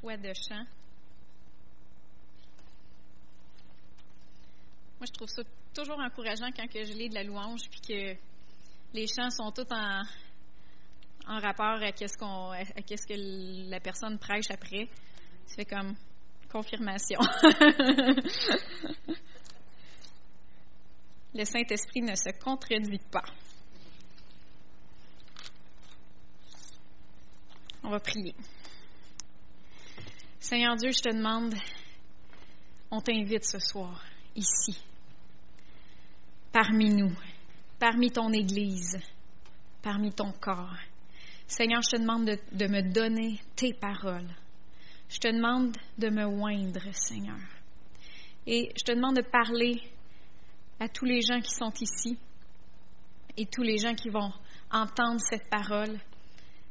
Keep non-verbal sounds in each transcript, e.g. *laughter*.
Foi de chant. Moi, je trouve ça toujours encourageant quand que je lis de la louange, puis que les chants sont tous en, en rapport à qu'est-ce qu'on, qu'est-ce que la personne prêche après. Fait comme confirmation. *laughs* Le Saint-Esprit ne se contredit pas. On va prier. Seigneur Dieu, je te demande, on t'invite ce soir, ici, parmi nous, parmi ton Église, parmi ton corps. Seigneur, je te demande de, me donner tes paroles. Je te demande de me oindre, Seigneur. Et je te demande de parler à tous les gens qui sont ici et tous les gens qui vont entendre cette parole.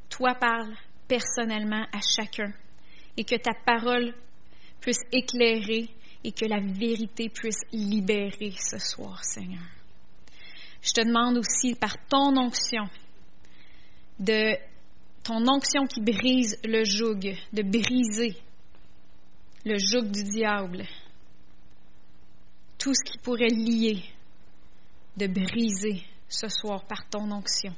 Toi parle personnellement à chacun et que ta parole puisse éclairer et que la vérité puisse libérer ce soir, Seigneur. Je te demande aussi par ton onction, de ton onction qui brise le joug, de briser le joug du diable, tout ce qui pourrait lier, de briser ce soir par ton onction.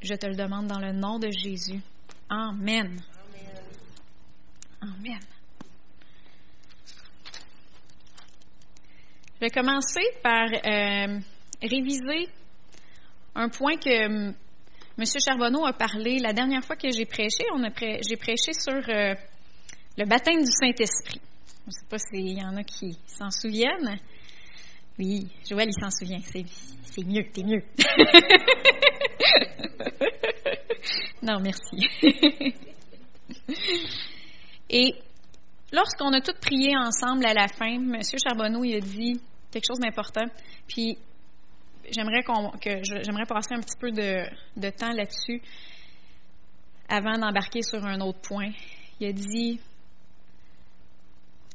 Je te le demande dans le nom de Jésus. Amen. Amen. Je vais commencer par euh, réviser un point que M. Charbonneau a parlé la dernière fois que j'ai prêché. On a j'ai prêché sur euh, le baptême du Saint-Esprit. Je ne sais pas s'il y en a qui s'en souviennent. Oui, Joël, il s'en souvient. C'est mieux, t'es mieux. *laughs* non, merci. *laughs* Et lorsqu'on a tous prié ensemble à la fin, M. Charbonneau il a dit quelque chose d'important. Puis j'aimerais que j'aimerais passer un petit peu de, de temps là-dessus avant d'embarquer sur un autre point. Il a dit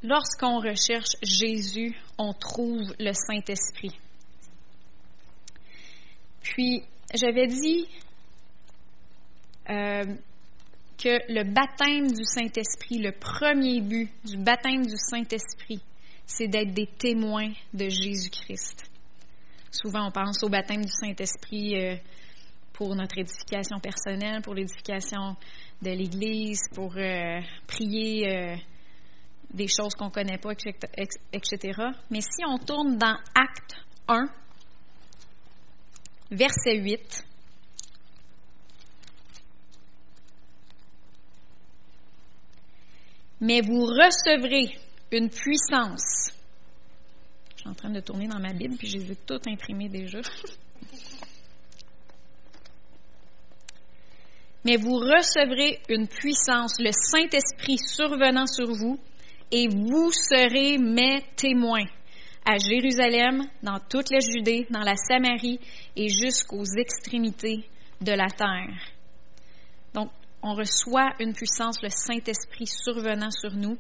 Lorsqu'on recherche Jésus, on trouve le Saint-Esprit. Puis, j'avais dit euh, que le baptême du Saint-Esprit, le premier but du baptême du Saint-Esprit, c'est d'être des témoins de Jésus-Christ. Souvent, on pense au baptême du Saint-Esprit euh, pour notre édification personnelle, pour l'édification de l'Église, pour euh, prier euh, des choses qu'on ne connaît pas, etc. Mais si on tourne dans Acte 1, verset 8, mais vous recevrez une puissance. Je suis en train de tourner dans ma Bible, puis je les ai toutes imprimées déjà. *laughs* mais vous recevrez une puissance, le Saint-Esprit survenant sur vous, et vous serez mes témoins à Jérusalem, dans toute la Judée, dans la Samarie et jusqu'aux extrémités de la terre. On reçoit une puissance, le Saint-Esprit survenant sur nous,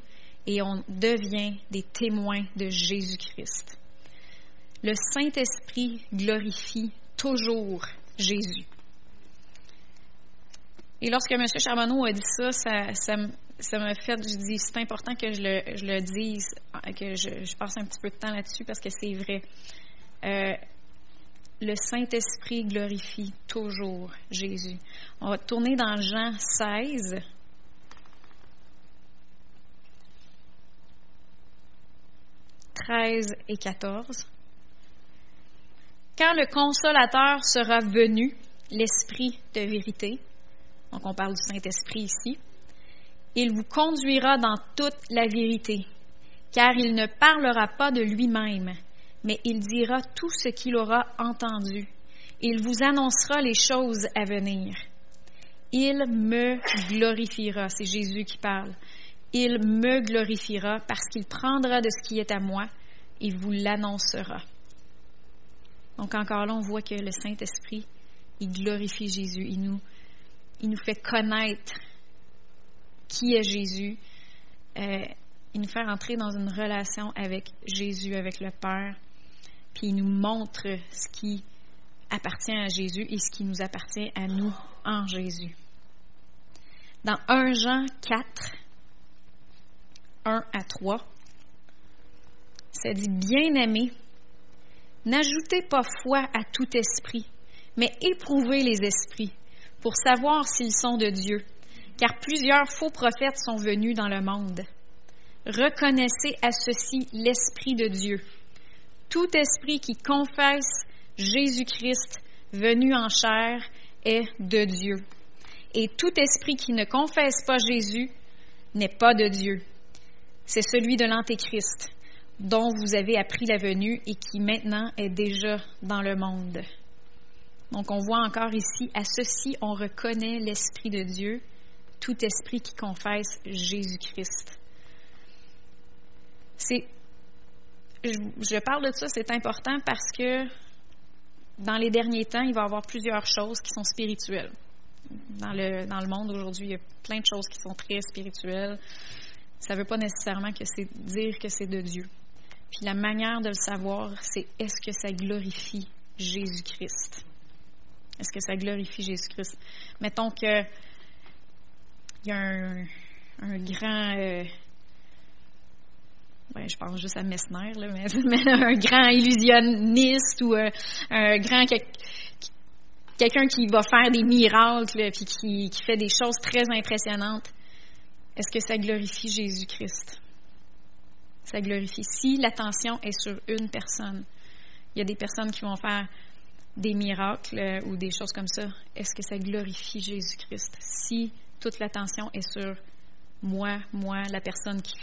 et on devient des témoins de Jésus-Christ. Le Saint-Esprit glorifie toujours Jésus. Et lorsque M. Charbonneau a dit ça, ça, m'a fait, je dis, c'est important que je le, dise, que je, je, passe un petit peu de temps là-dessus parce que c'est vrai. Euh, le Saint-Esprit glorifie toujours Jésus. On va tourner dans Jean 16. « 13 et 14. Quand le consolateur sera venu, l'Esprit de vérité, donc on parle du Saint-Esprit ici, il vous conduira dans toute la vérité, car il ne parlera pas de lui-même, mais il dira tout ce qu'il aura entendu. Il vous annoncera les choses à venir. Il me glorifiera, c'est Jésus qui parle. Il me glorifiera parce qu'il prendra de ce qui est à moi et vous l'annoncera. Donc encore là, on voit que le Saint-Esprit, il glorifie Jésus, il nous, il nous fait connaître qui est Jésus. Euh, il nous fait entrer dans une relation avec Jésus, avec le Père, puis il nous montre ce qui appartient à Jésus et ce qui nous appartient à nous en Jésus. Dans 1 Jean 4, 1 à 3. Ça dit Bien-aimés, n'ajoutez pas foi à tout esprit, mais éprouvez les esprits pour savoir s'ils sont de Dieu, car plusieurs faux prophètes sont venus dans le monde. Reconnaissez à ceci l'Esprit de Dieu. Tout esprit qui confesse Jésus-Christ venu en chair est de Dieu. Et tout esprit qui ne confesse pas Jésus n'est pas de Dieu. C'est celui de l'Antéchrist, dont vous avez appris la venue et qui maintenant est déjà dans le monde. Donc on voit encore ici, à ceci on reconnaît l'Esprit de Dieu, tout esprit qui confesse Jésus-Christ. Je, parle de ça, c'est important parce que dans les derniers temps, il va y avoir plusieurs choses qui sont spirituelles. Dans le, dans le monde aujourd'hui, il y a plein de choses qui sont très spirituelles. Ça ne veut pas nécessairement que c'est dire que c'est de Dieu. Puis la manière de le savoir, c'est est-ce que ça glorifie Jésus-Christ? Est-ce que ça glorifie Jésus-Christ? Mettons que il y a un, grand euh, je pense juste à Messner, là, *laughs* mais, un grand illusionniste ou euh, un grand quelqu'un qui va faire des miracles et qui, qui fait des choses très impressionnantes. Est-ce que ça glorifie Jésus-Christ? Ça glorifie. Si l'attention est sur une personne, il y a des personnes qui vont faire des miracles euh, ou des choses comme ça. Est-ce que ça glorifie Jésus-Christ? Si toute l'attention est sur moi, moi, la personne qui,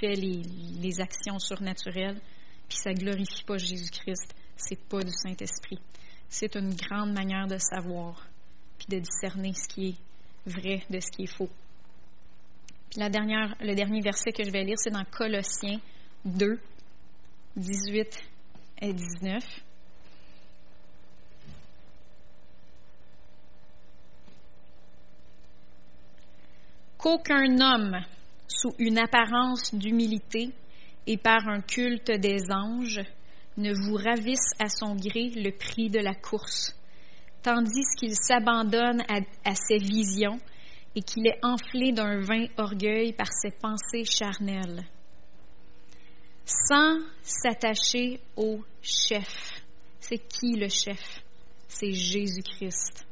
fait les, actions surnaturelles, puis ça glorifie pas Jésus-Christ, c'est pas du Saint-Esprit. C'est une grande manière de savoir, puis de discerner ce qui est vrai de ce qui est faux. Puis la dernière, le dernier verset que je vais lire, c'est dans Colossiens 2, 18 et 19. Qu'aucun homme, sous une apparence d'humilité et par un culte des anges, ne vous ravisse à son gré le prix de la course, tandis qu'il s'abandonne à, ses visions et qu'il est enflé d'un vain orgueil par ses pensées charnelles, sans s'attacher au chef. C'est qui le chef? C'est Jésus-Christ.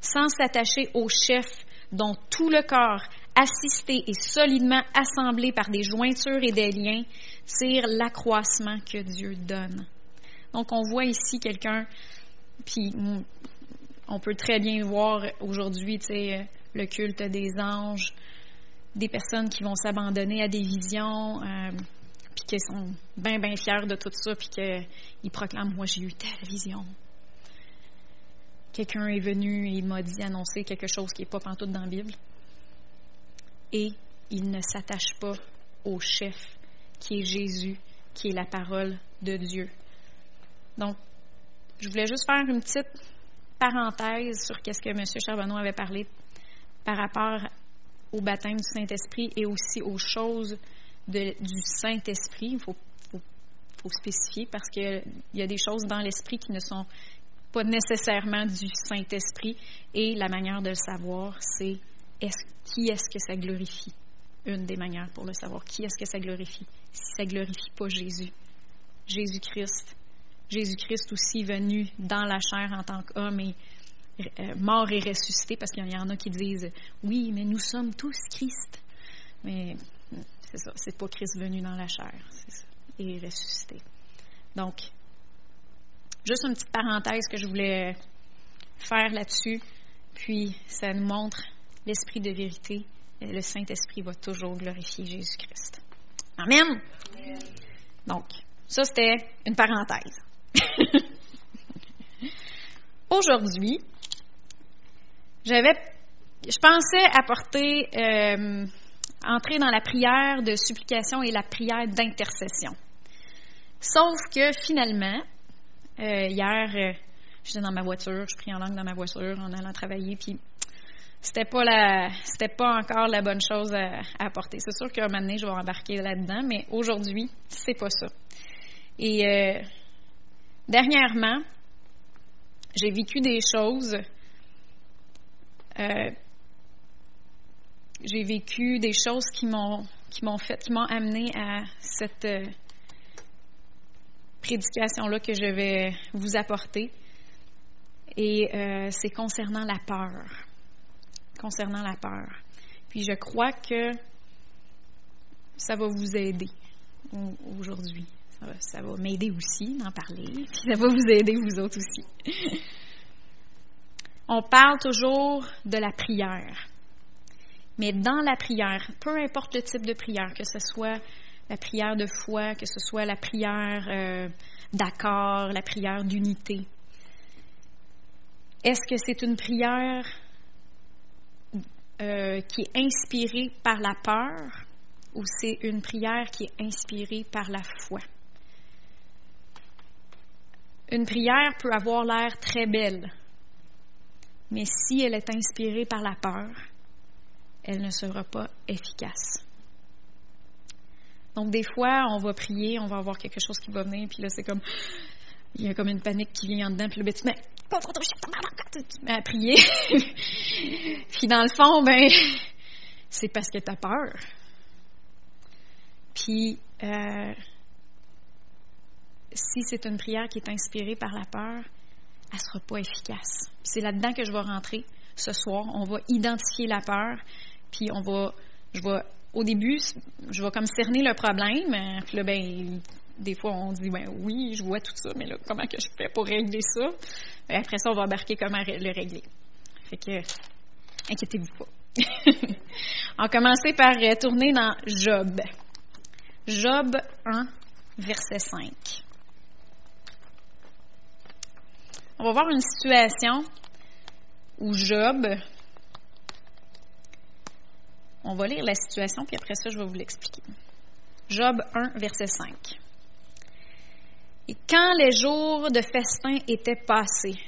Sans s'attacher au chef dont tout le corps, assisté et solidement assemblé par des jointures et des liens, tire l'accroissement que Dieu donne. Donc on voit ici quelqu'un, puis on peut très bien voir aujourd'hui, sais, le culte des anges, des personnes qui vont s'abandonner à des visions, euh, puis qui sont bien, bien fiers de tout ça, puis qu'ils proclament, moi j'ai eu telle vision, quelqu'un est venu et m'a dit annoncer quelque chose qui n'est pas pantoute dans la Bible. Et il ne s'attache pas au chef qui est Jésus, qui est la parole de Dieu. Donc, je voulais juste faire une petite parenthèse sur ce que M. Charbonneau avait parlé par rapport au baptême du Saint-Esprit et aussi aux choses du Saint-Esprit. Il faut, faut, spécifier parce qu'il y a des choses dans l'Esprit qui ne sont pas nécessairement du Saint-Esprit. Et la manière de le savoir, c'est qui est-ce que ça glorifie? Une des manières pour le savoir. Qui est-ce que ça glorifie? Si ça glorifie pas Jésus. Jésus-Christ. Jésus-Christ aussi venu dans la chair en tant qu'homme et euh, mort et ressuscité, parce qu'il y en a qui disent oui, mais nous sommes tous Christ. Mais c'est ça, c'est pas Christ venu dans la chair, et ressuscité. Donc, Juste une petite parenthèse que je voulais faire là-dessus. Puis, ça nous montre l'esprit de vérité. Le Saint-Esprit va toujours glorifier Jésus-Christ. Amen. Donc, ça, c'était une parenthèse. *laughs* Aujourd'hui, j'avais, je pensais apporter, euh, entrer dans la prière de supplication et la prière d'intercession. Sauf que finalement, euh, hier, euh, j'étais dans ma voiture, je prie en langue dans ma voiture en allant travailler, puis c'était pas la, c'était pas encore la bonne chose à, apporter. C'est sûr qu'un moment donné, je vais embarquer là-dedans, mais aujourd'hui, c'est pas ça. Et euh, dernièrement, j'ai vécu des choses j'ai vécu des choses qui m'ont qui m'ont fait, qui m'ont amené à cette prédication-là que je vais vous apporter. Et euh, c'est concernant la peur. Concernant la peur. Puis je crois que ça va vous aider aujourd'hui. Ça va, m'aider aussi d'en parler. *laughs* Puis ça va vous aider vous autres aussi. On parle toujours de la prière. Mais dans la prière, peu importe le type de prière, que ce soit la prière de foi, que ce soit la prière euh, d'accord, la prière d'unité, est-ce que c'est une prière euh, qui est inspirée par la peur ou c'est une prière qui est inspirée par la foi? Une prière peut avoir l'air très belle, mais si elle est inspirée par la peur, elle ne sera pas efficace. Donc, des fois, on va prier, on va avoir quelque chose qui va venir, puis là, c'est comme, il y a comme une panique qui vient en dedans, puis là, ben, tu mets, tu mets à prier. *laughs* puis dans le fond, ben, c'est parce que tu as peur. Puis, euh, si c'est une prière qui est inspirée par la peur, elle ne sera pas efficace. C'est là-dedans que je vais rentrer ce soir. On va identifier la peur, puis on va, je vais, au début, je vais comme cerner le problème. Euh, puis là, ben, des fois, on dit, ben oui, je vois tout ça, mais là, comment que je fais pour régler ça? Et après ça, on va embarquer comment le régler. Fait que, inquiétez-vous pas. *laughs* on va commencer par euh, tourner dans Job. Job 1, verset 5. On va voir une situation où Job on va lire la situation, puis après ça, je vais vous l'expliquer. Job 1, verset 5. Et quand les jours de festin étaient passés,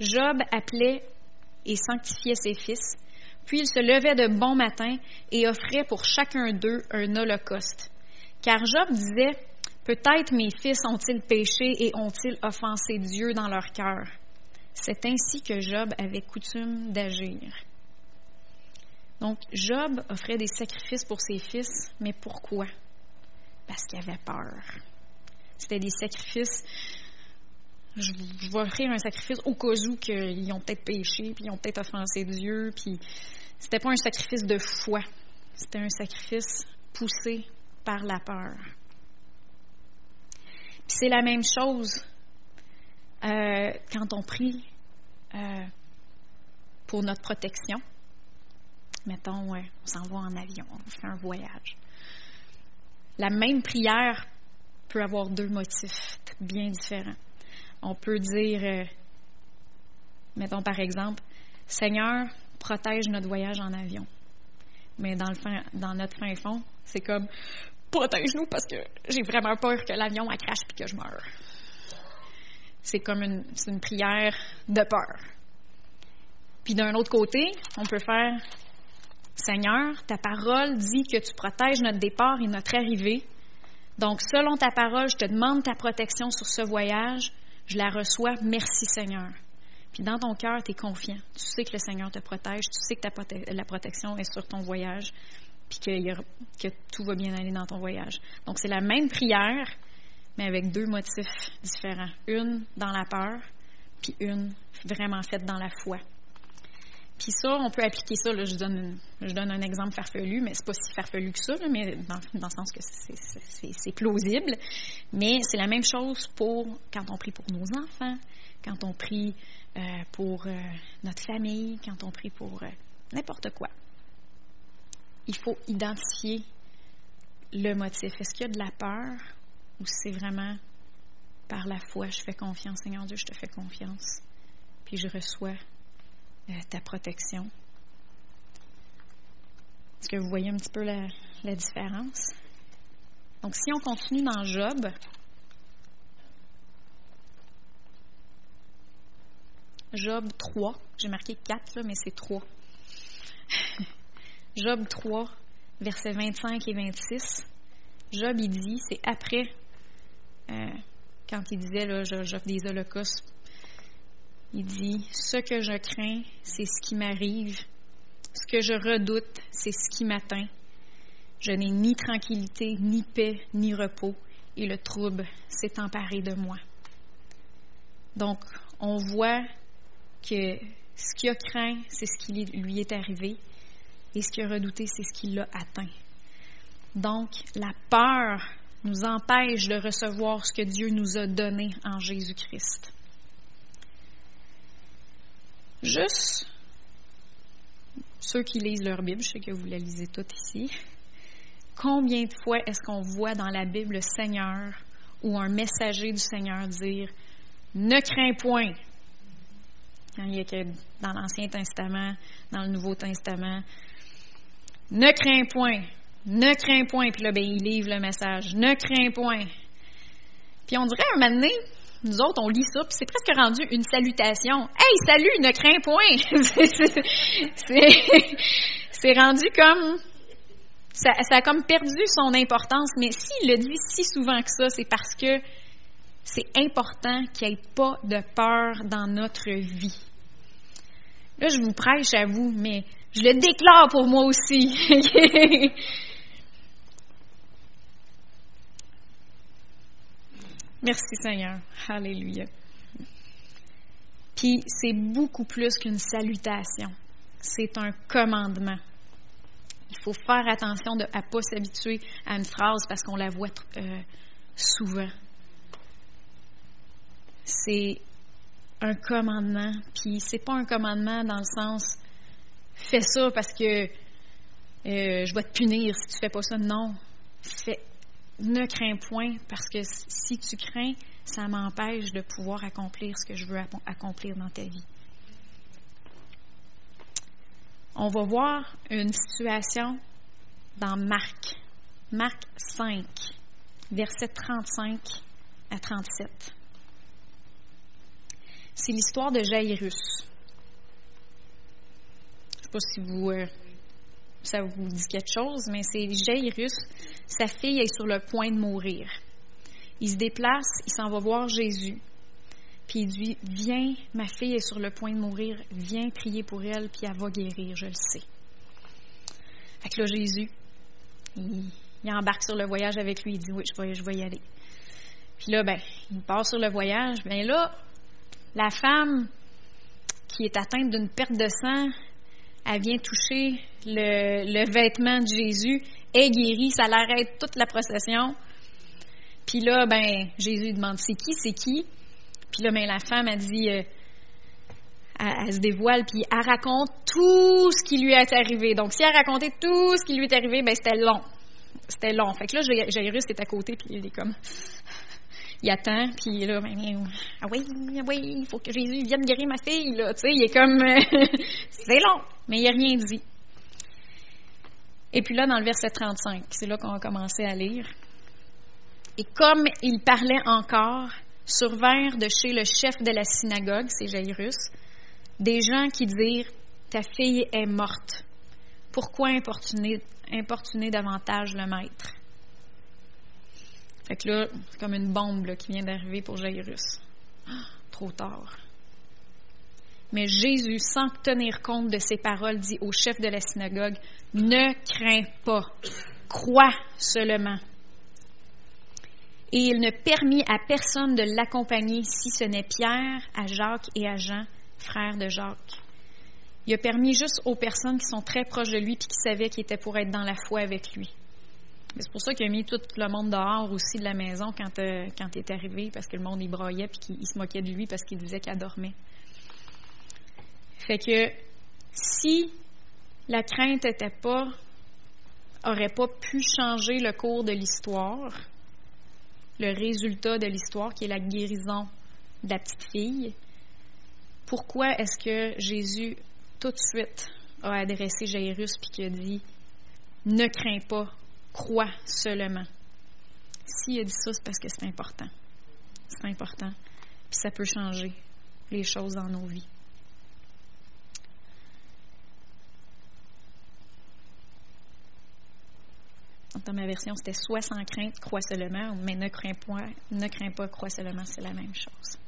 Job appelait et sanctifiait ses fils, puis il se levait de bon matin et offrait pour chacun d'eux un holocauste. Car Job disait, Peut-être mes fils ont-ils péché et ont-ils offensé Dieu dans leur cœur. C'est ainsi que Job avait coutume d'agir. Donc, Job offrait des sacrifices pour ses fils, mais pourquoi? Parce qu'il avait peur. C'était des sacrifices. Je, vais offrir un sacrifice au cas où qu'ils ont peut-être péché, puis ils ont peut-être offensé Dieu, puis c'était pas un sacrifice de foi. C'était un sacrifice poussé par la peur. C'est la même chose euh, quand on prie euh, pour notre protection mettons, on s'en en avion, on fait un voyage. La même prière peut avoir deux motifs bien différents. On peut dire, euh, mettons par exemple, Seigneur, protège notre voyage en avion. Mais dans, le fin, dans notre fin fond, c'est comme, protège-nous parce que j'ai vraiment peur que l'avion crache et que je meure. C'est comme une, une prière de peur. Puis d'un autre côté, on peut faire Seigneur, ta parole dit que tu protèges notre départ et notre arrivée. Donc, selon ta parole, je te demande ta protection sur ce voyage. Je la reçois. Merci, Seigneur. Puis dans ton cœur, tu es confiant. Tu sais que le Seigneur te protège. Tu sais que la protection est sur ton voyage. Puis que, que tout va bien aller dans ton voyage. Donc, c'est la même prière, mais avec deux motifs différents. Une dans la peur, puis une vraiment faite dans la foi. Puis ça, on peut appliquer ça. je, donne je donne un exemple farfelu, mais c'est pas si farfelu que ça, mais dans, le sens que c'est plausible. Mais c'est la même chose pour quand on prie pour nos enfants, quand on prie euh, pour euh, notre famille, quand on prie pour euh, n'importe quoi. Il faut identifier le motif. Est-ce qu'il y a de la peur ou c'est vraiment par la foi, je fais confiance, Seigneur Dieu, je te fais confiance, puis je reçois ta protection. Est-ce que vous voyez un petit peu la, la différence? Donc, si on continue dans Job, Job 3, j'ai marqué 4, là, mais c'est 3. *laughs* Job 3, versets 25 et 26. Job, il dit, c'est après, euh, quand il disait, là, j'offre des holocaustes il dit, ce que je crains, c'est ce qui m'arrive ce que je redoute, c'est ce qui m'atteint. Je n'ai ni tranquillité, ni paix, ni repos, et le trouble s'est emparé de moi. Donc, on voit que ce qu'il a craint, c'est ce qui lui est arrivé, et ce qu'il a redouté, c'est ce qui l'a atteint. Donc, la peur nous empêche de recevoir ce que Dieu nous a donné en Jésus-Christ. Juste ceux qui lisent leur Bible, je sais que vous la lisez toutes ici, combien de fois est-ce qu'on voit dans la Bible le Seigneur ou un messager du Seigneur dire Ne crains point? Il y a que dans l'Ancien Testament, dans le Nouveau Testament, ne crains point, ne crains point. Puis là, ben, il livre le message, ne crains point. Puis on dirait un moment donné, nous autres, on lit ça, puis c'est presque rendu une salutation. Hey, salut, ne crains point! *laughs* c'est rendu comme. Ça, a comme perdu son importance, mais s'il le dit si souvent que ça, c'est parce que c'est important qu'il n'y ait pas de peur dans notre vie. Là, je vous prêche à vous, mais je le déclare pour moi aussi. *laughs* Merci Seigneur. Alléluia. Puis c'est beaucoup plus qu'une salutation. C'est un commandement. Il faut faire attention à ne pas s'habituer à une phrase parce qu'on la voit euh, souvent. C'est un commandement, puis c'est pas un commandement dans le sens fais ça parce que euh, je vais te punir si tu fais pas ça. Non. Fais, ne crains point, parce que si tu crains, ça m'empêche de pouvoir accomplir ce que je veux accomplir dans ta vie. On va voir une situation dans Marc, Marc 5, versets 35 à 37. C'est l'histoire de Jairus. Je ne sais pas si vous euh, ça vous dit quelque chose, mais c'est Jairus, sa fille est sur le point de mourir. Il se déplace, il s'en va voir Jésus. Puis il dit Viens, ma fille est sur le point de mourir, viens prier pour elle, puis elle va guérir, je le sais. Fait que là, Jésus, il, embarque sur le voyage avec lui, il dit Oui, je vais, y aller. Puis là, ben, il part sur le voyage. Ben là, la femme qui est atteinte d'une perte de sang, elle vient toucher le, vêtement de Jésus, est guérie, ça l'arrête toute la procession. Puis là, ben, Jésus demande c'est qui, c'est qui? Puis là, ben, la femme a dit, euh, elle, se dévoile, puis elle raconte tout ce qui lui est arrivé. Donc, si elle racontait tout ce qui lui est arrivé, ben, c'était long. C'était long. Fait que là, Jairus est à côté, puis il est comme, il attend, puis là, ben, ah oui, ah oui, il faut que Jésus vienne guérir ma fille, là, tu sais, il est comme, *laughs* c'est long, mais il n'a rien dit. Et puis là, dans le verset 35, c'est là qu'on a commencé à lire. Et comme il parlait encore, survinrent de chez le chef de la synagogue, c'est Jairus, des gens qui dirent Ta fille est morte. Pourquoi importuner, importuner davantage le maître? Fait que là, c'est comme une bombe qui vient d'arriver pour Jairus. trop tard. Mais Jésus, sans tenir compte de ses paroles, dit au chef de la synagogue, Ne crains pas, crois seulement. Et il ne permit à personne de l'accompagner si ce n'est Pierre, à Jacques et à Jean, frères de Jacques. Il a permis juste aux personnes qui sont très proches de lui et qui savaient qu'il était pour être dans la foi avec lui. C'est pour ça qu'il a mis tout le monde dehors aussi de la maison quand, euh, il est arrivé, parce que le monde y broyait puis qu'il se moquait de lui parce qu'il disait qu'elle dormait. Fait que si la crainte n'était pas, aurait pas pu changer le cours de l'histoire, le résultat de l'histoire qui est la guérison de la petite fille, pourquoi est-ce que Jésus tout de suite a adressé Jairus puis qui a dit ne crains pas, crois seulement. S'il a dit ça, c'est parce que c'est important. C'est important. Puis ça peut changer les choses dans nos vies. Dans ma version, c'était soit sans crainte, crois seulement, mais ne crains pas, ne crains pas, crois seulement, c'est la même chose.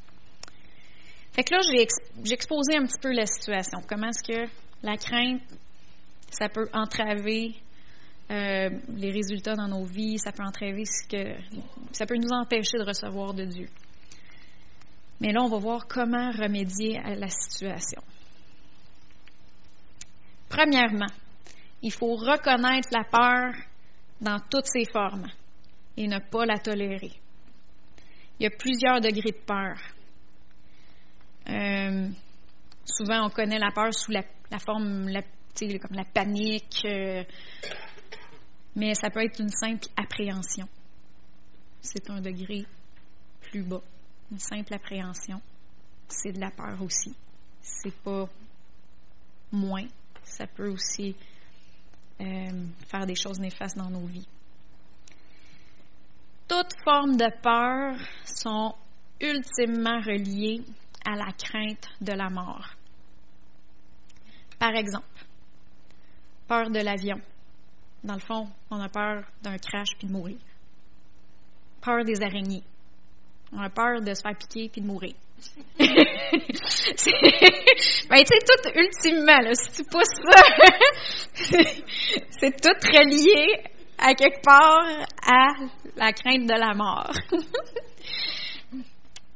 Fait que là, j'ai exposé un petit peu la situation. Comment est-ce que la crainte Ça peut entraver euh, les résultats dans nos vies, ça peut entraver ce que. ça peut nous empêcher de recevoir de Dieu. Mais là, on va voir comment remédier à la situation. Premièrement, il faut reconnaître la peur dans toutes ses formes et ne pas la tolérer. Il y a plusieurs degrés de peur. Euh, souvent, on connaît la peur sous la, forme, la, comme la panique, euh, mais ça peut être une simple appréhension. C'est un degré plus bas. Une simple appréhension, c'est de la peur aussi. C'est pas moins. Ça peut aussi euh, faire des choses néfastes dans nos vies. Toutes formes de peur sont ultimement reliées à la crainte de la mort. Par exemple, peur de l'avion. Dans le fond, on a peur d'un crash puis de mourir. Peur des araignées. On a peur de se faire piquer puis de mourir. *laughs* ben, tu tout ultimement, si tu pousses ça, *laughs* c'est tout relié à quelque part à la crainte de la mort.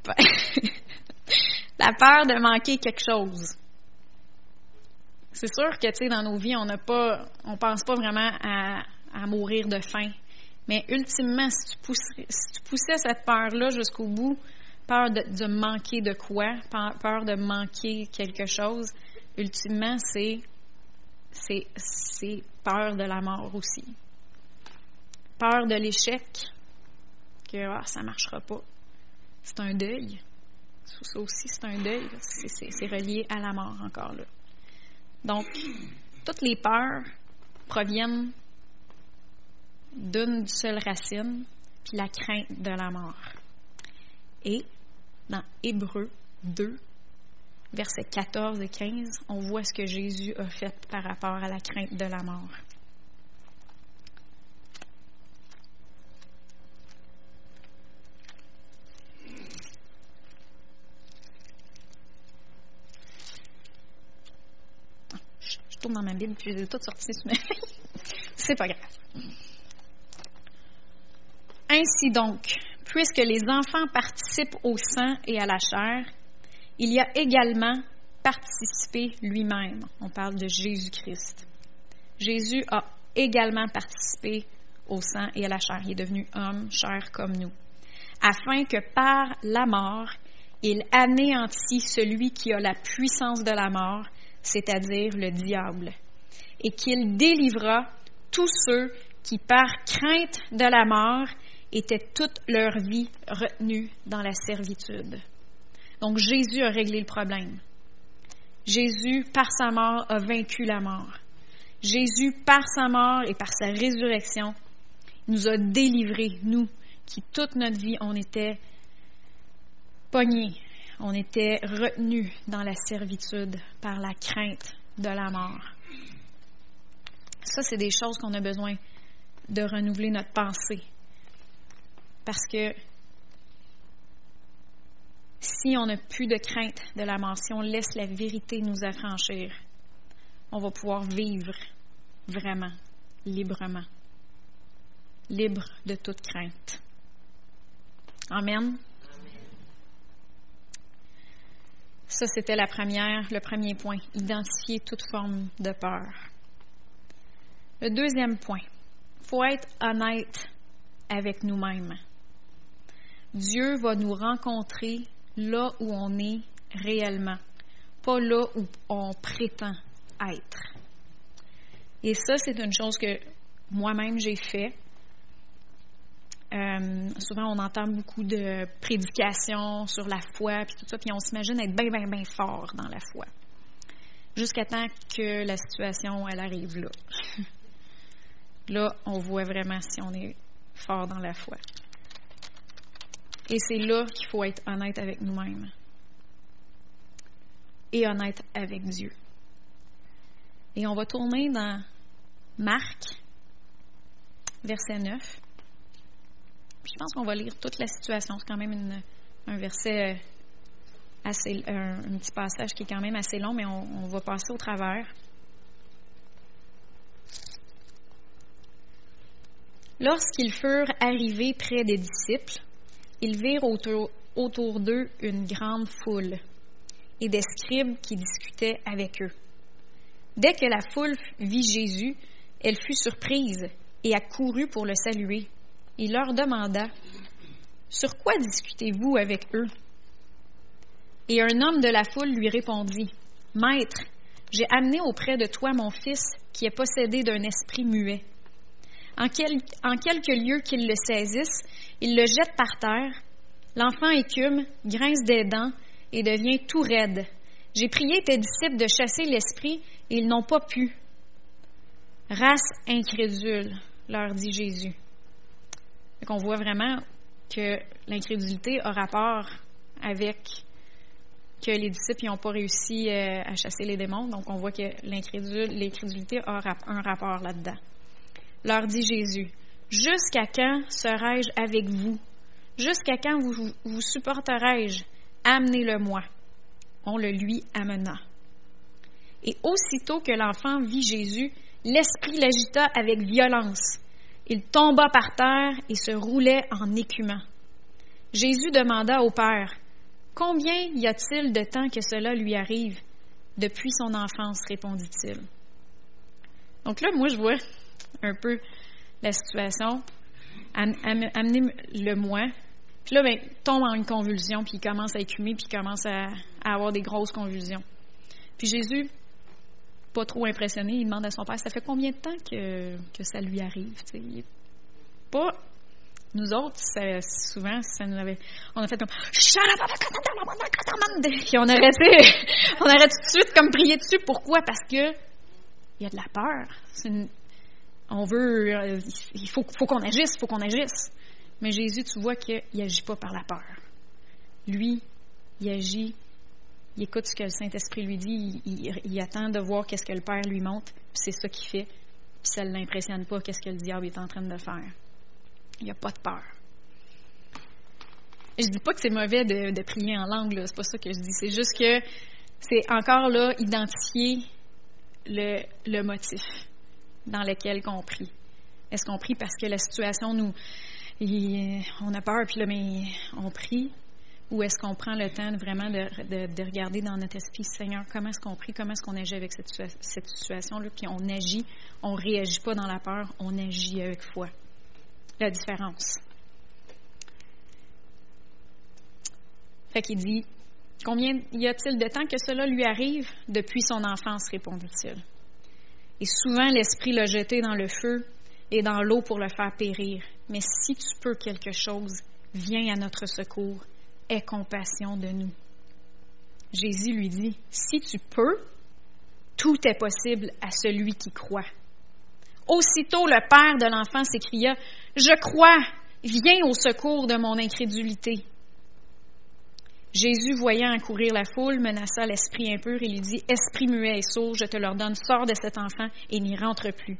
*laughs* la peur de manquer quelque chose. C'est sûr que, tu sais, dans nos vies, on n'a pas, on pense pas vraiment à, mourir de faim. Mais ultimement, si tu, poussais, si tu poussais cette peur-là jusqu'au bout, peur de, de, manquer de quoi, peur de manquer quelque chose, ultimement, c'est, c'est, c'est peur de la mort aussi. Peur de l'échec, que ah, ça ne marchera pas. C'est un deuil. Ça aussi, c'est un deuil. C'est relié à la mort encore là. Donc, toutes les peurs proviennent d'une seule racine, puis la crainte de la mort. Et dans Hébreu 2, versets 14 et 15, on voit ce que Jésus a fait par rapport à la crainte de la mort. Tourne dans ma Bible, puis je les ai toutes sorties mais *laughs* c'est pas grave. Ainsi donc, puisque les enfants participent au sang et à la chair, il y a également participé lui-même. On parle de Jésus-Christ. Jésus a également participé au sang et à la chair. Il est devenu homme, chair comme nous, afin que par la mort, il anéantit celui qui a la puissance de la mort, c'est-à-dire le diable, et qu'il délivra tous ceux qui, par crainte de la mort, étaient toute leur vie retenus dans la servitude. Donc Jésus a réglé le problème. Jésus, par sa mort, a vaincu la mort. Jésus, par sa mort et par sa résurrection, nous a délivrés, nous, qui toute notre vie, on était pognés, on était retenu dans la servitude par la crainte de la mort. Ça, c'est des choses qu'on a besoin de renouveler notre pensée. Parce que si on n'a plus de crainte de la mort, si on laisse la vérité nous affranchir, on va pouvoir vivre vraiment, librement, libre de toute crainte. Amen. Ça, c'était la première, le premier point, identifier toute forme de peur. Le deuxième point, il faut être honnête avec nous-mêmes. Dieu va nous rencontrer là où on est réellement, pas là où on prétend être. Et ça, c'est une chose que moi-même j'ai fait. Euh, souvent, on entend beaucoup de prédications sur la foi, puis tout ça, puis on s'imagine être bien, bien, bien fort dans la foi. Jusqu'à temps que la situation, elle arrive là. *laughs* là, on voit vraiment si on est fort dans la foi. Et c'est là qu'il faut être honnête avec nous-mêmes et honnête avec Dieu. Et on va tourner dans Marc, verset 9 je pense qu'on va lire toute la situation. C'est quand même un verset euh, assez. Un, petit passage qui est quand même assez long, mais on, va passer au travers. Lorsqu'ils furent arrivés près des disciples, ils virent autour, autour d'eux une grande foule et des scribes qui discutaient avec eux. Dès que la foule vit Jésus, elle fut surprise et accourut pour le saluer. Il leur demanda Sur quoi discutez-vous avec eux? Et un homme de la foule lui répondit Maître, j'ai amené auprès de toi mon fils qui est possédé d'un esprit muet. En, quelques lieux qu'il le saisisse, il le jette par terre. L'enfant écume, grince des dents et devient tout raide. J'ai prié tes disciples de chasser l'esprit et ils n'ont pas pu. Race incrédule, leur dit Jésus. On voit vraiment que l'incrédulité a rapport avec que les disciples n'ont pas réussi euh, à chasser les démons. Donc, on voit que l'incrédulité a un rapport là-dedans. Leur dit Jésus, Jusqu'à quand serai-je avec vous? Jusqu'à quand vous, vous supporterai-je? Amenez-le-moi. On le lui amena. Et aussitôt que l'enfant vit Jésus, l'esprit l'agita avec violence. Il tomba par terre et se roulait en écumant. Jésus demanda au Père, Combien y a-t-il de temps que cela lui arrive? Depuis son enfance, répondit-il. Donc là, moi, je vois un peu la situation. Amenez-le-moi. Puis là, ben, tombe en une convulsion, puis il commence à écumer, puis il commence à, avoir des grosses convulsions. Puis Jésus, pas trop impressionné, il demande à son père, ça fait combien de temps que, que ça lui arrive? pas nous autres, souvent, ça nous avait, on a fait comme puis on aurait, *laughs* on aurait tout de suite comme prié dessus. Pourquoi? Parce que il y a de la peur. on veut, il faut, faut qu'on agisse, il faut qu'on agisse. Mais Jésus, tu vois qu'il n'agit pas par la peur. Lui, il agit, il écoute ce que le Saint-Esprit lui dit, il, attend de voir qu'est-ce que le Père lui montre, puis c'est ça qu'il fait, puis ça ne l'impressionne pas qu'est-ce que le diable est en train de faire. Il n'y a pas de peur. Je dis pas que c'est mauvais de, prier en langue, c'est pas ça que je dis. C'est juste que c'est encore là identifier le, motif dans lequel on prie. Est-ce qu'on prie parce que la situation nous, on a peur, puis là, mais on prie, ou est-ce qu'on prend le temps vraiment de, regarder dans notre esprit, Seigneur, comment est-ce qu'on prie, comment est-ce qu'on agit avec cette, situation-là, puis on agit, on ne réagit pas dans la peur, on agit avec foi. La différence. Fait qu'il dit, combien y a-t-il de temps que cela lui arrive? Depuis son enfance, répondit-il. Et souvent l'Esprit l'a jeté dans le feu et dans l'eau pour le faire périr. Mais si tu peux quelque chose, viens à notre secours, aie compassion de nous. Jésus lui dit, si tu peux, tout est possible à celui qui croit. Aussitôt le père de l'enfant s'écria, Je crois, viens au secours de mon incrédulité. Jésus, voyant accourir la foule, menaça l'esprit impur et lui dit, Esprit muet et sourd, je te l'ordonne, sors de cet enfant et n'y rentre plus.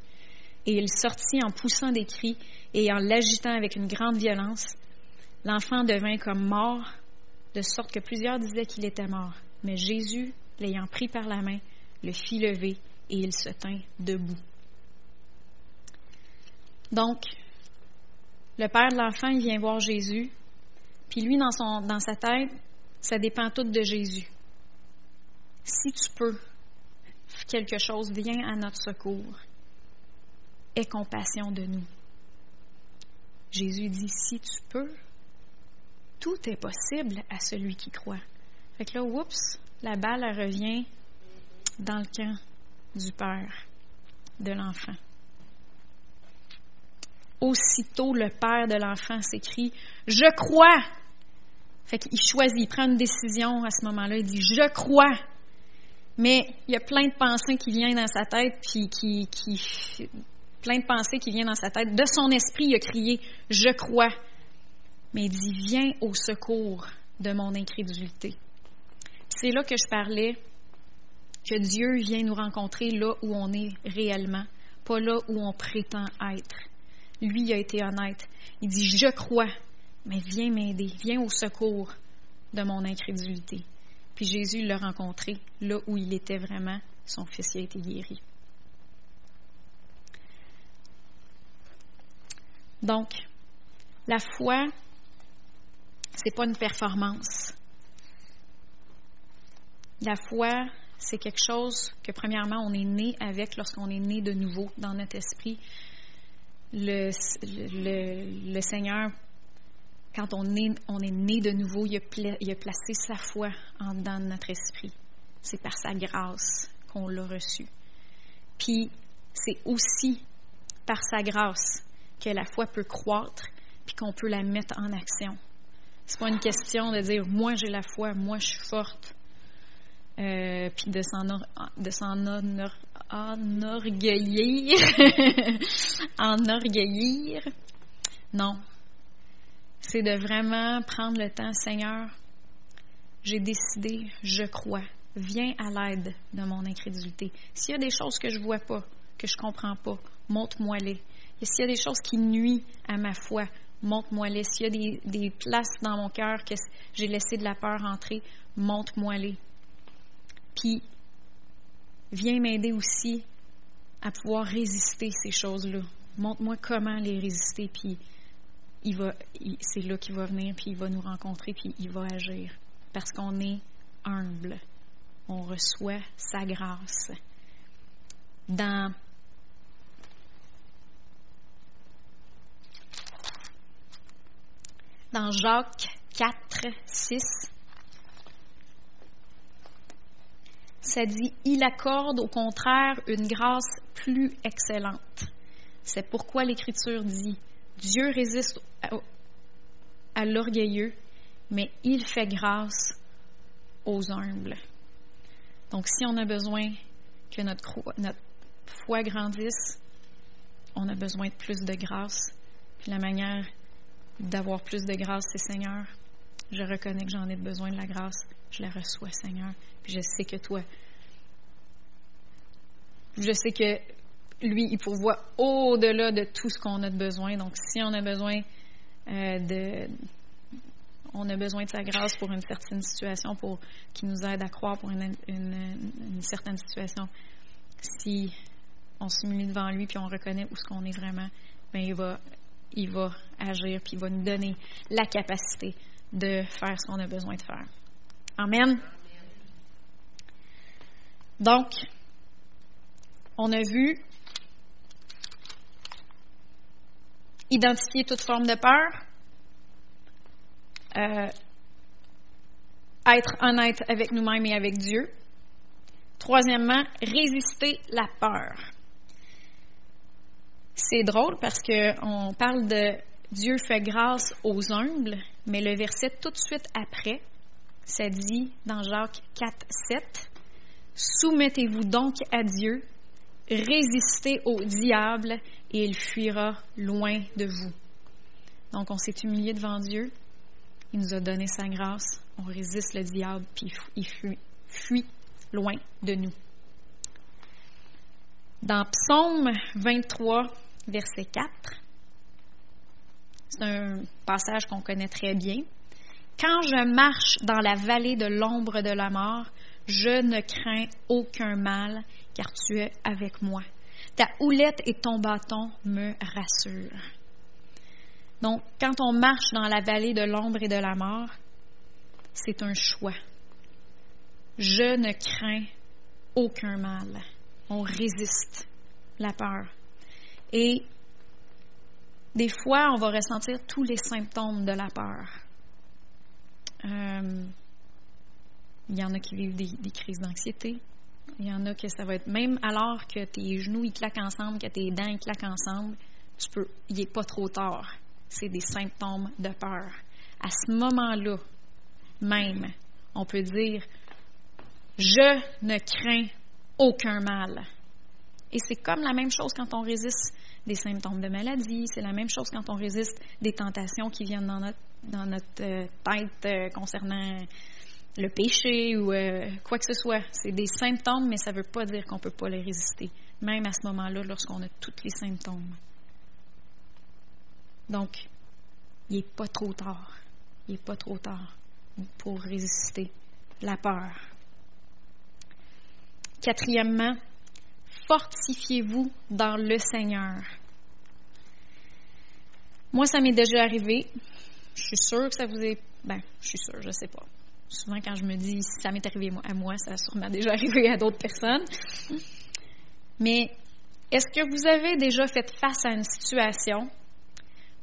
Et il sortit en poussant des cris et en l'agitant avec une grande violence. L'enfant devint comme mort, de sorte que plusieurs disaient qu'il était mort. Mais Jésus, l'ayant pris par la main, le fit lever et il se tint debout. Donc, le père de l'enfant, vient voir Jésus, puis lui, dans, son, dans sa tête, ça dépend tout de Jésus. Si tu peux, quelque chose, viens à notre secours. Aie compassion de nous. Jésus dit, si tu peux, tout est possible à celui qui croit. Fait que là, oups, la balle revient dans le camp du Père, de l'enfant. Aussitôt, le Père de l'enfant s'écrie Je crois. Fait qu'il choisit, il prend une décision à ce moment-là. Il dit Je crois. Mais il y a plein de pensées qui viennent dans sa tête, puis plein de pensées qui viennent dans sa tête. De son esprit, il a crié Je crois. Mais il dit Viens au secours de mon incrédulité. C'est là que je parlais que Dieu vient nous rencontrer là où on est réellement, pas là où on prétend être. Lui a été honnête. Il dit Je crois, mais viens m'aider, viens au secours de mon incrédulité. Puis Jésus l'a rencontré là où il était vraiment. Son fils a été guéri. Donc, la foi, c'est pas une performance. La foi, c'est quelque chose que, premièrement, on est né avec lorsqu'on est né de nouveau dans notre esprit. Le, Seigneur, quand on est, on est né de nouveau, il a, il a placé sa foi en dedans de notre esprit. C'est par sa grâce qu'on l'a reçu. Puis, c'est aussi par sa grâce que la foi peut croître puis qu'on peut la mettre en action. C'est pas une question de dire moi j'ai la foi, moi je suis forte, euh, puis de s'en *laughs* enorgueillir. Non, c'est de vraiment prendre le temps, Seigneur. J'ai décidé, je crois. Viens à l'aide de mon incrédulité. S'il y a des choses que je vois pas, que je comprends pas, montre-moi-les. Et s'il y a des choses qui nuisent à ma foi, montre-moi-les. S'il y a des, des, places dans mon cœur que j'ai laissé de la peur entrer, montre-moi-les. Puis, viens m'aider aussi à pouvoir résister ces choses-là. Montre-moi comment les résister, puis il va, c'est là qu'il va venir, puis il va nous rencontrer, puis il va agir. Parce qu'on est humble. On reçoit sa grâce. Dans dans Jacques 4, 6, ça dit Il accorde au contraire une grâce plus excellente. C'est pourquoi l'Écriture dit Dieu résiste à, l'orgueilleux, mais il fait grâce aux humbles. Donc, si on a besoin que notre, notre foi grandisse, on a besoin de plus de grâce. Puis la manière d'avoir plus de grâce, c'est Seigneur. Je reconnais que j'en ai besoin de la grâce. Je la reçois, Seigneur. Puis je sais que toi, je sais que lui, il pourvoit au-delà de tout ce qu'on a de besoin. Donc, si on a besoin euh, de. On a besoin de sa grâce pour une certaine situation, pour qui nous aide à croire pour une, certaine situation. Si on s'humilie devant lui puis on reconnaît où ce qu'on est vraiment, bien, il va, il va agir puis il va nous donner la capacité de faire ce qu'on a besoin de faire. Amen. Donc, on a vu identifier toute forme de peur, euh, être honnête avec nous-mêmes et avec Dieu. Troisièmement, résister la peur. C'est drôle parce qu'on parle de Dieu fait grâce aux humbles, mais le verset tout de suite après, ça dit dans Jacques 4, 7, Soumettez-vous donc à Dieu, résistez au diable et il fuira loin de vous. Donc on s'est humilié devant Dieu, il nous a donné sa grâce, on résiste le diable puis il fuit, fuit loin de nous. Dans Psaume 23, verset 4. C'est un passage qu'on connaît très bien. Quand je marche dans la vallée de l'ombre de la mort, je ne crains aucun mal, car tu es avec moi. Ta houlette et ton bâton me rassurent. Donc, quand on marche dans la vallée de l'ombre et de la mort, c'est un choix. Je ne crains aucun mal. On résiste la peur. Et des fois, on va ressentir tous les symptômes de la peur. Euh, il y en a qui vivent des, crises d'anxiété. Il y en a que ça va être même alors que tes genoux ils claquent ensemble, que tes dents ils claquent ensemble, tu peux, il n'est pas trop tard. C'est des symptômes de peur. À ce moment-là, même, on peut dire Je ne crains aucun mal. Et c'est comme la même chose quand on résiste des symptômes de maladie, c'est la même chose quand on résiste des tentations qui viennent dans notre, dans notre euh, tête euh, concernant le péché ou euh, quoi que ce soit. C'est des symptômes, mais ça ne veut pas dire qu'on ne peut pas les résister, même à ce moment-là, lorsqu'on a tous les symptômes. Donc, il n'est pas trop tard. Il n'est pas trop tard pour résister la peur. Quatrièmement, fortifiez-vous dans le Seigneur. Moi, ça m'est déjà arrivé. Je suis sûre que ça vous est. Ben, je suis sûre, je sais pas. Souvent, quand je me dis ça m'est arrivé à moi, ça a sûrement déjà *laughs* arrivé à d'autres personnes. Mais est-ce que vous avez déjà fait face à une situation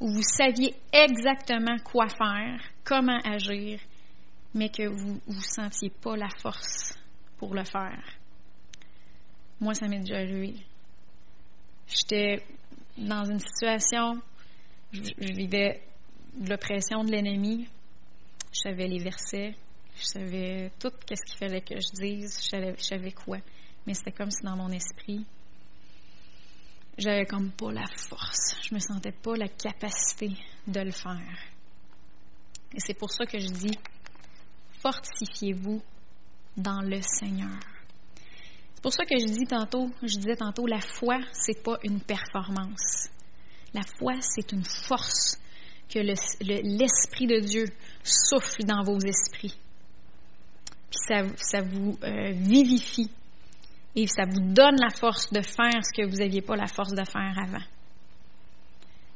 où vous saviez exactement quoi faire, comment agir, mais que vous ne sentiez pas la force pour le faire? Moi, ça m'est déjà arrivé. J'étais dans une situation, je, vivais de l'oppression de l'ennemi. Je savais les versets, je savais tout ce qu'il fallait que je dise, je savais, je savais quoi. Mais c'était comme si dans mon esprit, j'avais comme pas la force. Je me sentais pas la capacité de le faire. Et c'est pour ça que je dis, fortifiez-vous dans le Seigneur. C'est pour ça que je dis tantôt, je disais tantôt, la foi, c'est pas une performance. La foi, c'est une force que l'Esprit de Dieu souffle dans vos esprits. Puis ça, vous euh, vivifie et ça vous donne la force de faire ce que vous n'aviez pas la force de faire avant.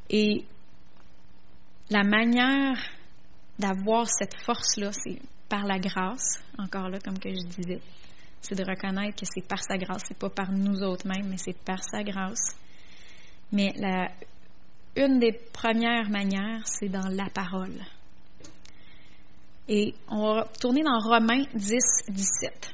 Et la manière d'avoir cette force-là, c'est par la grâce, encore là, comme que je disais c'est de reconnaître que c'est par sa grâce, c'est pas par nous autres mêmes, mais c'est par sa grâce. Mais une des premières manières, c'est dans la parole. Et on va tourner dans Romains 10, 17.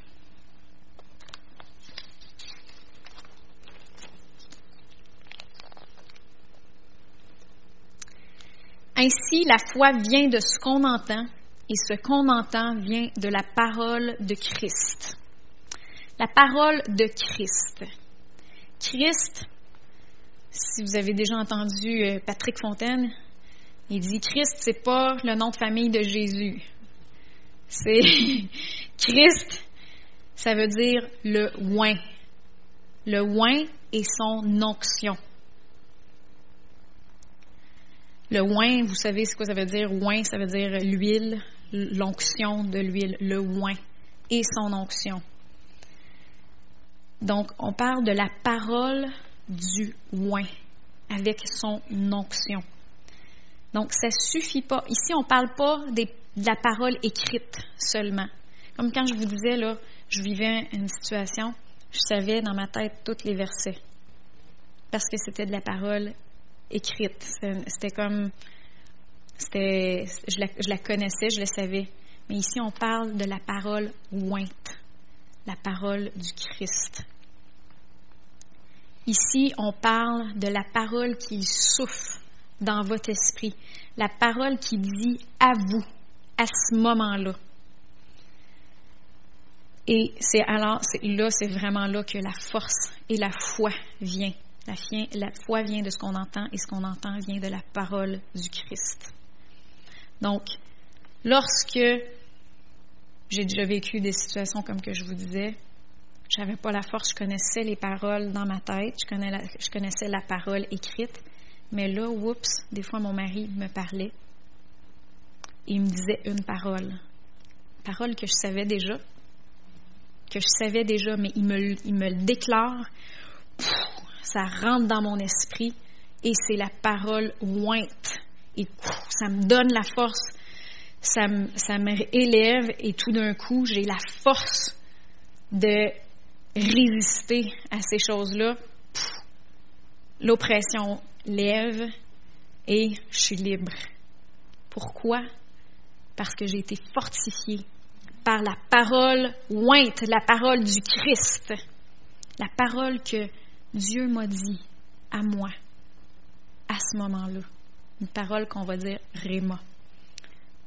Ainsi, la foi vient de ce qu'on entend, et ce qu'on entend vient de la parole de Christ la parole de Christ. Christ, si vous avez déjà entendu euh, Patrick Fontaine, il dit Christ, c'est pas le nom de famille de Jésus. C'est *laughs* Christ, ça veut dire le oin. Le oin et son onction. Le oin, vous savez ce que ça veut dire? Oin, ça veut dire l'huile, l'onction de l'huile, le oin et son onction. Donc, on parle de la parole du oin avec son onction. Donc, ça suffit pas. Ici, on ne parle pas de la parole écrite seulement. Comme quand je vous disais, là, je vivais une situation, je savais dans ma tête tous les versets. Parce que c'était de la parole écrite. C'était comme. C'était, je, la, connaissais, je le savais. Mais ici, on parle de la parole ointe la parole du Christ. Ici, on parle de la parole qui souffle dans votre esprit, la parole qui dit à vous à ce moment-là. Et c'est alors, là, c'est vraiment là que la force et la foi vient. La, la foi vient de ce qu'on entend et ce qu'on entend vient de la parole du Christ. Donc, lorsque j'ai déjà vécu des situations comme que je vous disais. Je n'avais pas la force, je connaissais les paroles dans ma tête, je, connaissais la parole écrite. Mais là, oups, des fois mon mari me parlait il me disait une parole. Parole que je savais déjà, que je savais déjà, mais il me, il me le déclare. ça rentre dans mon esprit et c'est la parole ointe. Et ça me donne la force ça me, élève et tout d'un coup, j'ai la force de résister à ces choses-là. L'oppression lève et je suis libre. Pourquoi? Parce que j'ai été fortifiée par la parole ointe, la parole du Christ, la parole que Dieu m'a dit à moi à ce moment-là. Une parole qu'on va dire Réma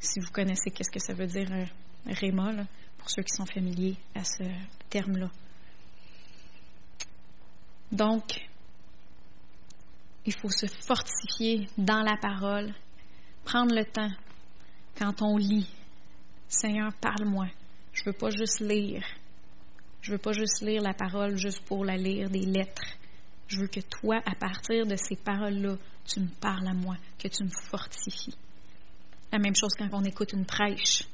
si vous connaissez qu'est-ce que ça veut dire euh, Réma, pour ceux qui sont familiers à ce terme-là. Donc, il faut se fortifier dans la parole, prendre le temps quand on lit. Seigneur, parle-moi. Je ne veux pas juste lire. Je ne veux pas juste lire la parole juste pour la lire des lettres. Je veux que toi, à partir de ces paroles-là, tu me parles à moi, que tu me fortifies. La même chose quand on écoute une prêche.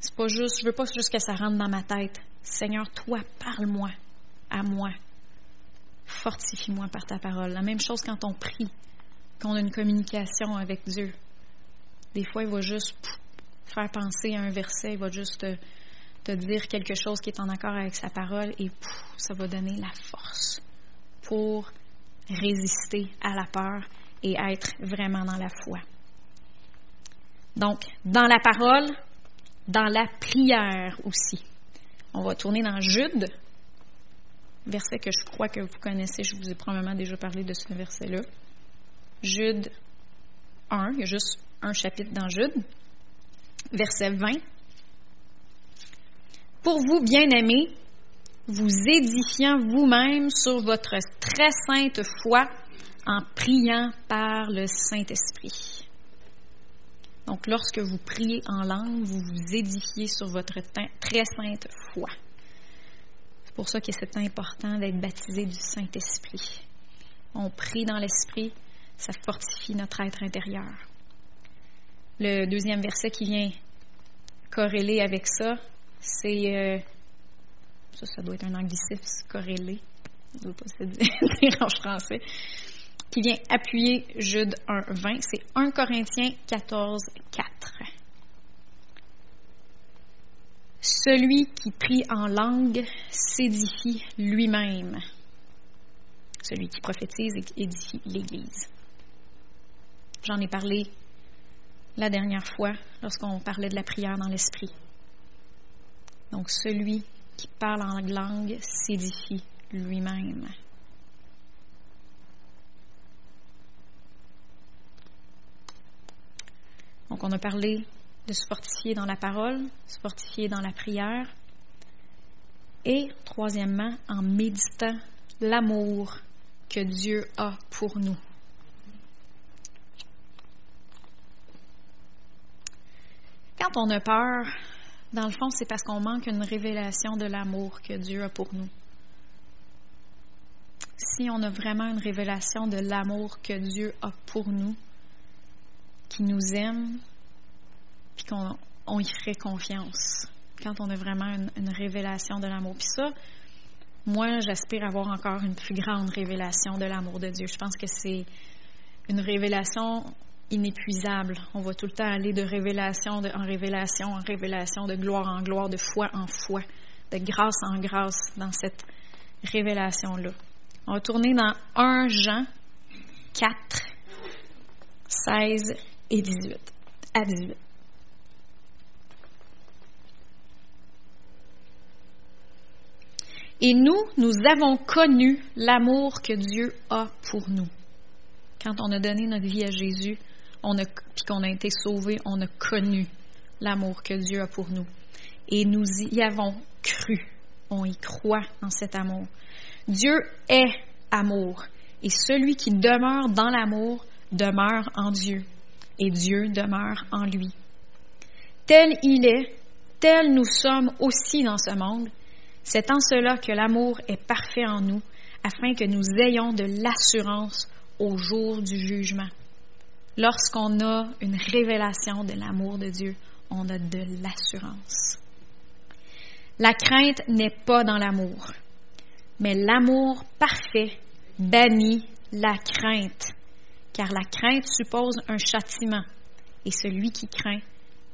C'est pas juste, je veux pas juste que ça rentre dans ma tête. Seigneur, toi, parle-moi à moi. Fortifie-moi par ta parole. La même chose quand on prie. qu'on a une communication avec Dieu. Des fois, il va juste faire penser à un verset, il va juste te, te dire quelque chose qui est en accord avec sa parole et ça va donner la force pour résister à la peur et être vraiment dans la foi. Donc, dans la parole, dans la prière aussi. On va tourner dans Jude, verset que je crois que vous connaissez, je vous ai probablement déjà parlé de ce verset-là. Jude 1, il y a juste un chapitre dans Jude, verset 20. Pour vous, bien-aimés, vous édifiant vous-même sur votre très sainte foi en priant par le Saint-Esprit. Donc, lorsque vous priez en langue, vous vous édifiez sur votre très sainte foi. C'est pour ça que c'est important d'être baptisé du Saint-Esprit. On prie dans l'Esprit, ça fortifie notre être intérieur. Le deuxième verset qui vient corréler avec ça, c'est. Euh, ça, ça doit être un anglicisme, corrélé. Je ne doit pas se dire *laughs* en français qui vient appuyer Jude 1, 20. C'est 1 Corinthiens 14, 4. Celui qui prie en langue s'édifie lui-même. Celui qui prophétise édifie l'Église. J'en ai parlé la dernière fois lorsqu'on parlait de la prière dans l'esprit. Donc celui qui parle en langue s'édifie lui-même. On a parlé de se fortifier dans la parole, se fortifier dans la prière. Et, troisièmement, en méditant l'amour que Dieu a pour nous. Quand on a peur, dans le fond, c'est parce qu'on manque une révélation de l'amour que Dieu a pour nous. Si on a vraiment une révélation de l'amour que Dieu a pour nous, qui nous aime, puis qu'on y ferait confiance quand on a vraiment une, révélation de l'amour. Puis ça, moi, j'aspire à avoir encore une plus grande révélation de l'amour de Dieu. Je pense que c'est une révélation inépuisable. On va tout le temps aller de révélation en révélation en révélation, de gloire en gloire, de foi en foi, de grâce en grâce dans cette révélation-là. On va tourner dans 1 Jean 4, 16 et 18 à 18. Et nous, nous avons connu l'amour que Dieu a pour nous. Quand on a donné notre vie à Jésus, on a, puis qu'on a été sauvés, on a connu l'amour que Dieu a pour nous. Et nous y avons cru. On y croit en cet amour. Dieu est amour. Et celui qui demeure dans l'amour demeure en Dieu et Dieu demeure en lui. Tel il est, tel nous sommes aussi dans ce monde, c'est en cela que l'amour est parfait en nous, afin que nous ayons de l'assurance au jour du jugement. Lorsqu'on a une révélation de l'amour de Dieu, on a de l'assurance. La crainte n'est pas dans l'amour, mais l'amour parfait bannit la crainte, car la crainte suppose un châtiment, et celui qui craint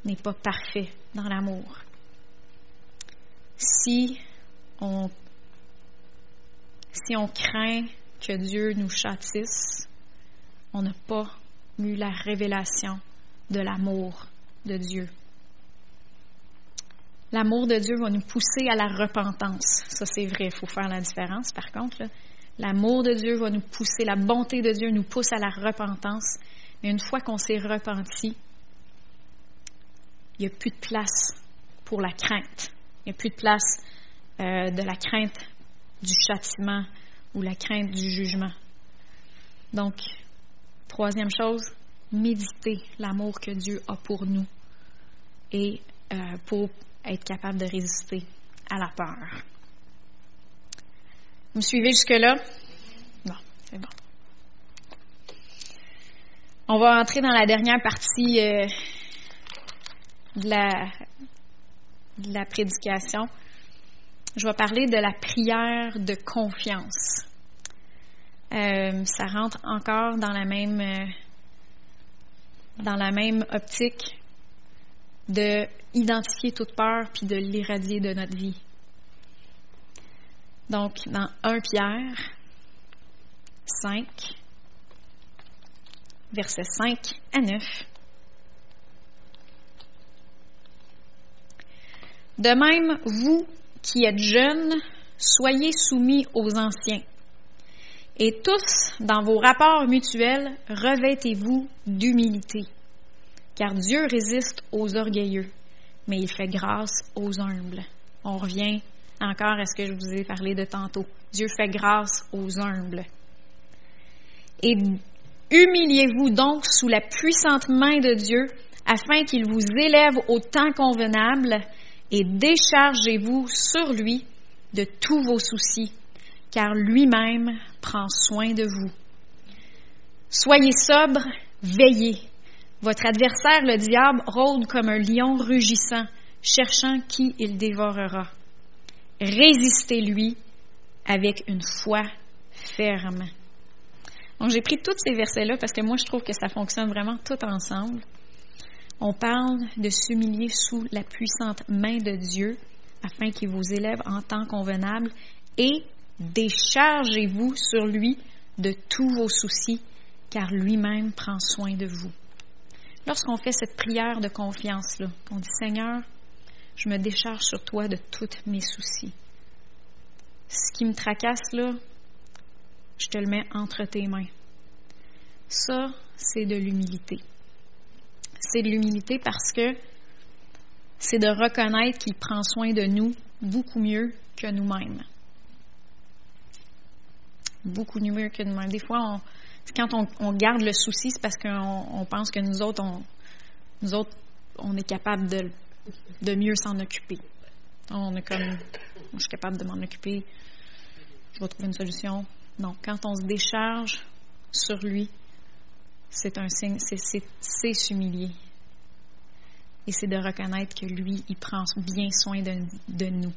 n'est pas parfait dans l'amour. Si si on craint que Dieu nous châtisse, on n'a pas eu la révélation de l'amour de Dieu. L'amour de Dieu va nous pousser à la repentance. Ça, c'est vrai, il faut faire la différence. Par contre, L'amour de Dieu va nous pousser, la bonté de Dieu nous pousse à la repentance. Mais une fois qu'on s'est repenti, il n'y a plus de place pour la crainte. Il n'y a plus de place euh, de la crainte du châtiment ou la crainte du jugement. Donc, troisième chose, méditer l'amour que Dieu a pour nous et euh, pour être capable de résister à la peur. Vous me suivez jusque-là? Non, c'est bon. On va entrer dans la dernière partie euh, de la prédication. Je vais parler de la prière de confiance. euh, ça rentre encore dans la même euh, dans la même optique de identifier toute peur puis de l'irradier de notre vie. Donc, dans 1 Pierre 5, versets 5 à 9. De même, vous qui êtes jeunes, soyez soumis aux anciens. Et tous, dans vos rapports mutuels, revêtez-vous d'humilité. Car Dieu résiste aux orgueilleux, mais il fait grâce aux humbles. On revient encore à ce que je vous ai parlé de tantôt. Dieu fait grâce aux humbles. Et humiliez-vous donc sous la puissante main de Dieu, afin qu'il vous élève au temps convenable, et déchargez-vous sur lui de tous vos soucis, car lui-même prend soin de vous. Soyez sobre, veillez. Votre adversaire, le diable, rôde comme un lion rugissant, cherchant qui il dévorera. Résistez-lui avec une foi ferme. Donc, j'ai pris tous ces versets-là parce que moi, je trouve que ça fonctionne vraiment tout ensemble. On parle de s'humilier sous la puissante main de Dieu afin qu'il vous élève en temps convenable et déchargez-vous sur lui de tous vos soucis, car lui-même prend soin de vous. Lorsqu'on fait cette prière de confiance-là, on dit Seigneur, je me décharge sur toi de tous mes soucis. Ce qui me tracasse là, je te le mets entre tes mains. Ça, c'est de l'humilité. C'est de l'humilité parce que c'est de reconnaître qu'il prend soin de nous beaucoup mieux que nous-mêmes. Beaucoup mieux que nous-mêmes. Des fois, quand on, garde le souci, c'est parce qu'on pense que nous autres, on, nous autres, on est capable de, de mieux s'en occuper. On est comme, je suis capable de m'en occuper, je vais trouver une solution. Non, quand on se décharge sur lui, c'est un signe, c'est s'humilier et c'est de reconnaître que lui, il prend bien soin de, nous.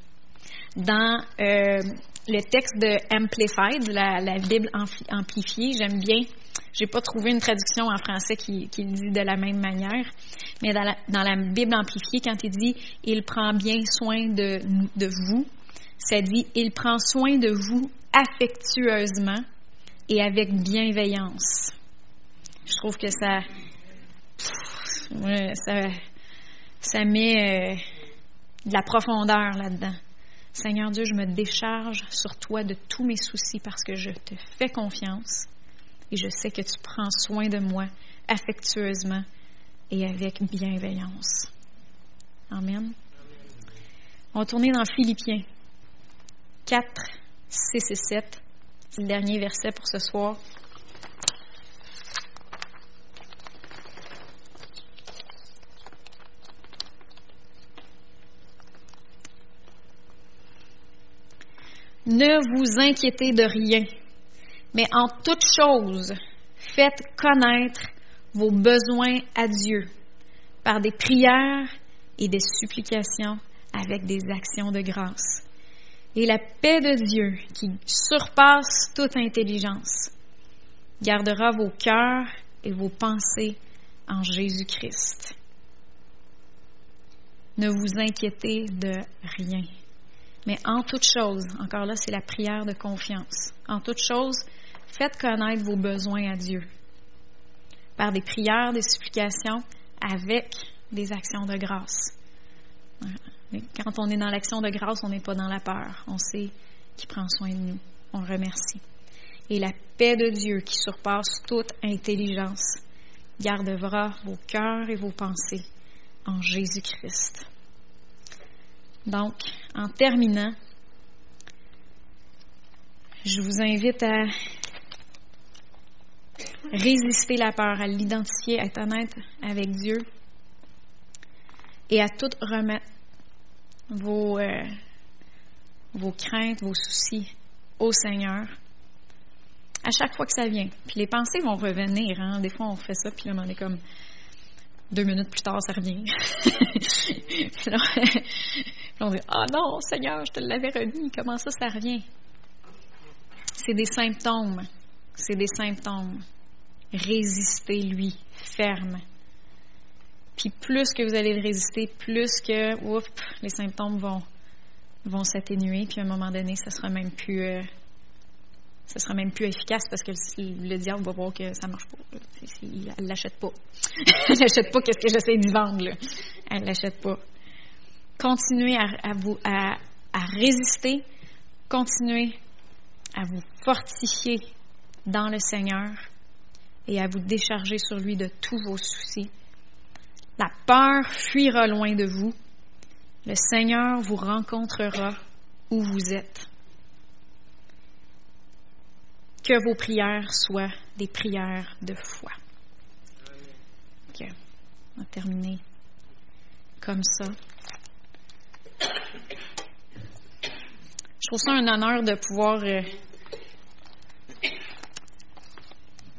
Dans euh, le texte de Amplified, la, la Bible amplifiée, j'aime bien, j'ai pas trouvé une traduction en français qui, le dit de la même manière, mais dans la, dans la Bible amplifiée, quand il dit il prend bien soin de, de vous, ça dit il prend soin de vous affectueusement et avec bienveillance. Je trouve que ça, ça met euh, de la profondeur là-dedans. Seigneur Dieu, je me décharge sur toi de tous mes soucis parce que je te fais confiance et je sais que tu prends soin de moi affectueusement et avec bienveillance. Amen. On va tourner dans Philippiens 4, 6 et 7. C'est le dernier verset pour ce soir. Ne vous inquiétez de rien, mais en toute chose, faites connaître vos besoins à Dieu par des prières et des supplications avec des actions de grâce. Et la paix de Dieu, qui surpasse toute intelligence, gardera vos cœurs et vos pensées en Jésus-Christ. Ne vous inquiétez de rien. Mais en toute chose, encore là, c'est la prière de confiance. En toute chose, faites connaître vos besoins à Dieu par des prières, des supplications, avec des actions de grâce. quand on est dans l'action de grâce, on n'est pas dans la peur. On sait qu'il prend soin de nous. On remercie. Et la paix de Dieu qui surpasse toute intelligence gardera vos cœurs et vos pensées en Jésus-Christ. Donc, en terminant, je vous invite à résister la peur, à l'identifier, à être honnête avec Dieu et à tout remettre vos, euh, vos craintes, vos soucis au Seigneur. À chaque fois que ça vient. Puis les pensées vont revenir. Hein? Des fois, on fait ça, puis là, on est comme deux minutes plus tard, ça revient. *laughs* *laughs* on dit Ah non, Seigneur, je te l'avais remis, comment ça, ça revient? C'est des symptômes. c'est des symptômes. Résistez-lui, ferme. Puis plus que vous allez le résister, plus que ouf, les symptômes vont, vont s'atténuer, puis à un moment donné, ça sera même plus euh, ça sera même plus efficace parce que le, diable va voir que ça marche pas. Elle l'achète pas. *laughs* elle l'achète pas qu'est-ce que j'essaie de vendre. Là? Elle l'achète pas. Continuez à, vous à résister. Continuez à vous fortifier dans le Seigneur et à vous décharger sur lui de tous vos soucis. La peur fuira loin de vous. Le Seigneur vous rencontrera où vous êtes. Que vos prières soient des prières de foi. Ok, on va terminer comme ça. Je trouve ça un honneur de pouvoir euh,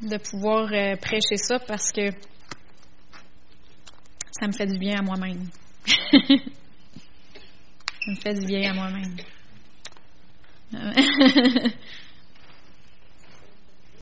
de pouvoir euh, prêcher ça parce que ça me fait du bien à moi-même. *laughs* ça me fait du bien à moi-même. *laughs*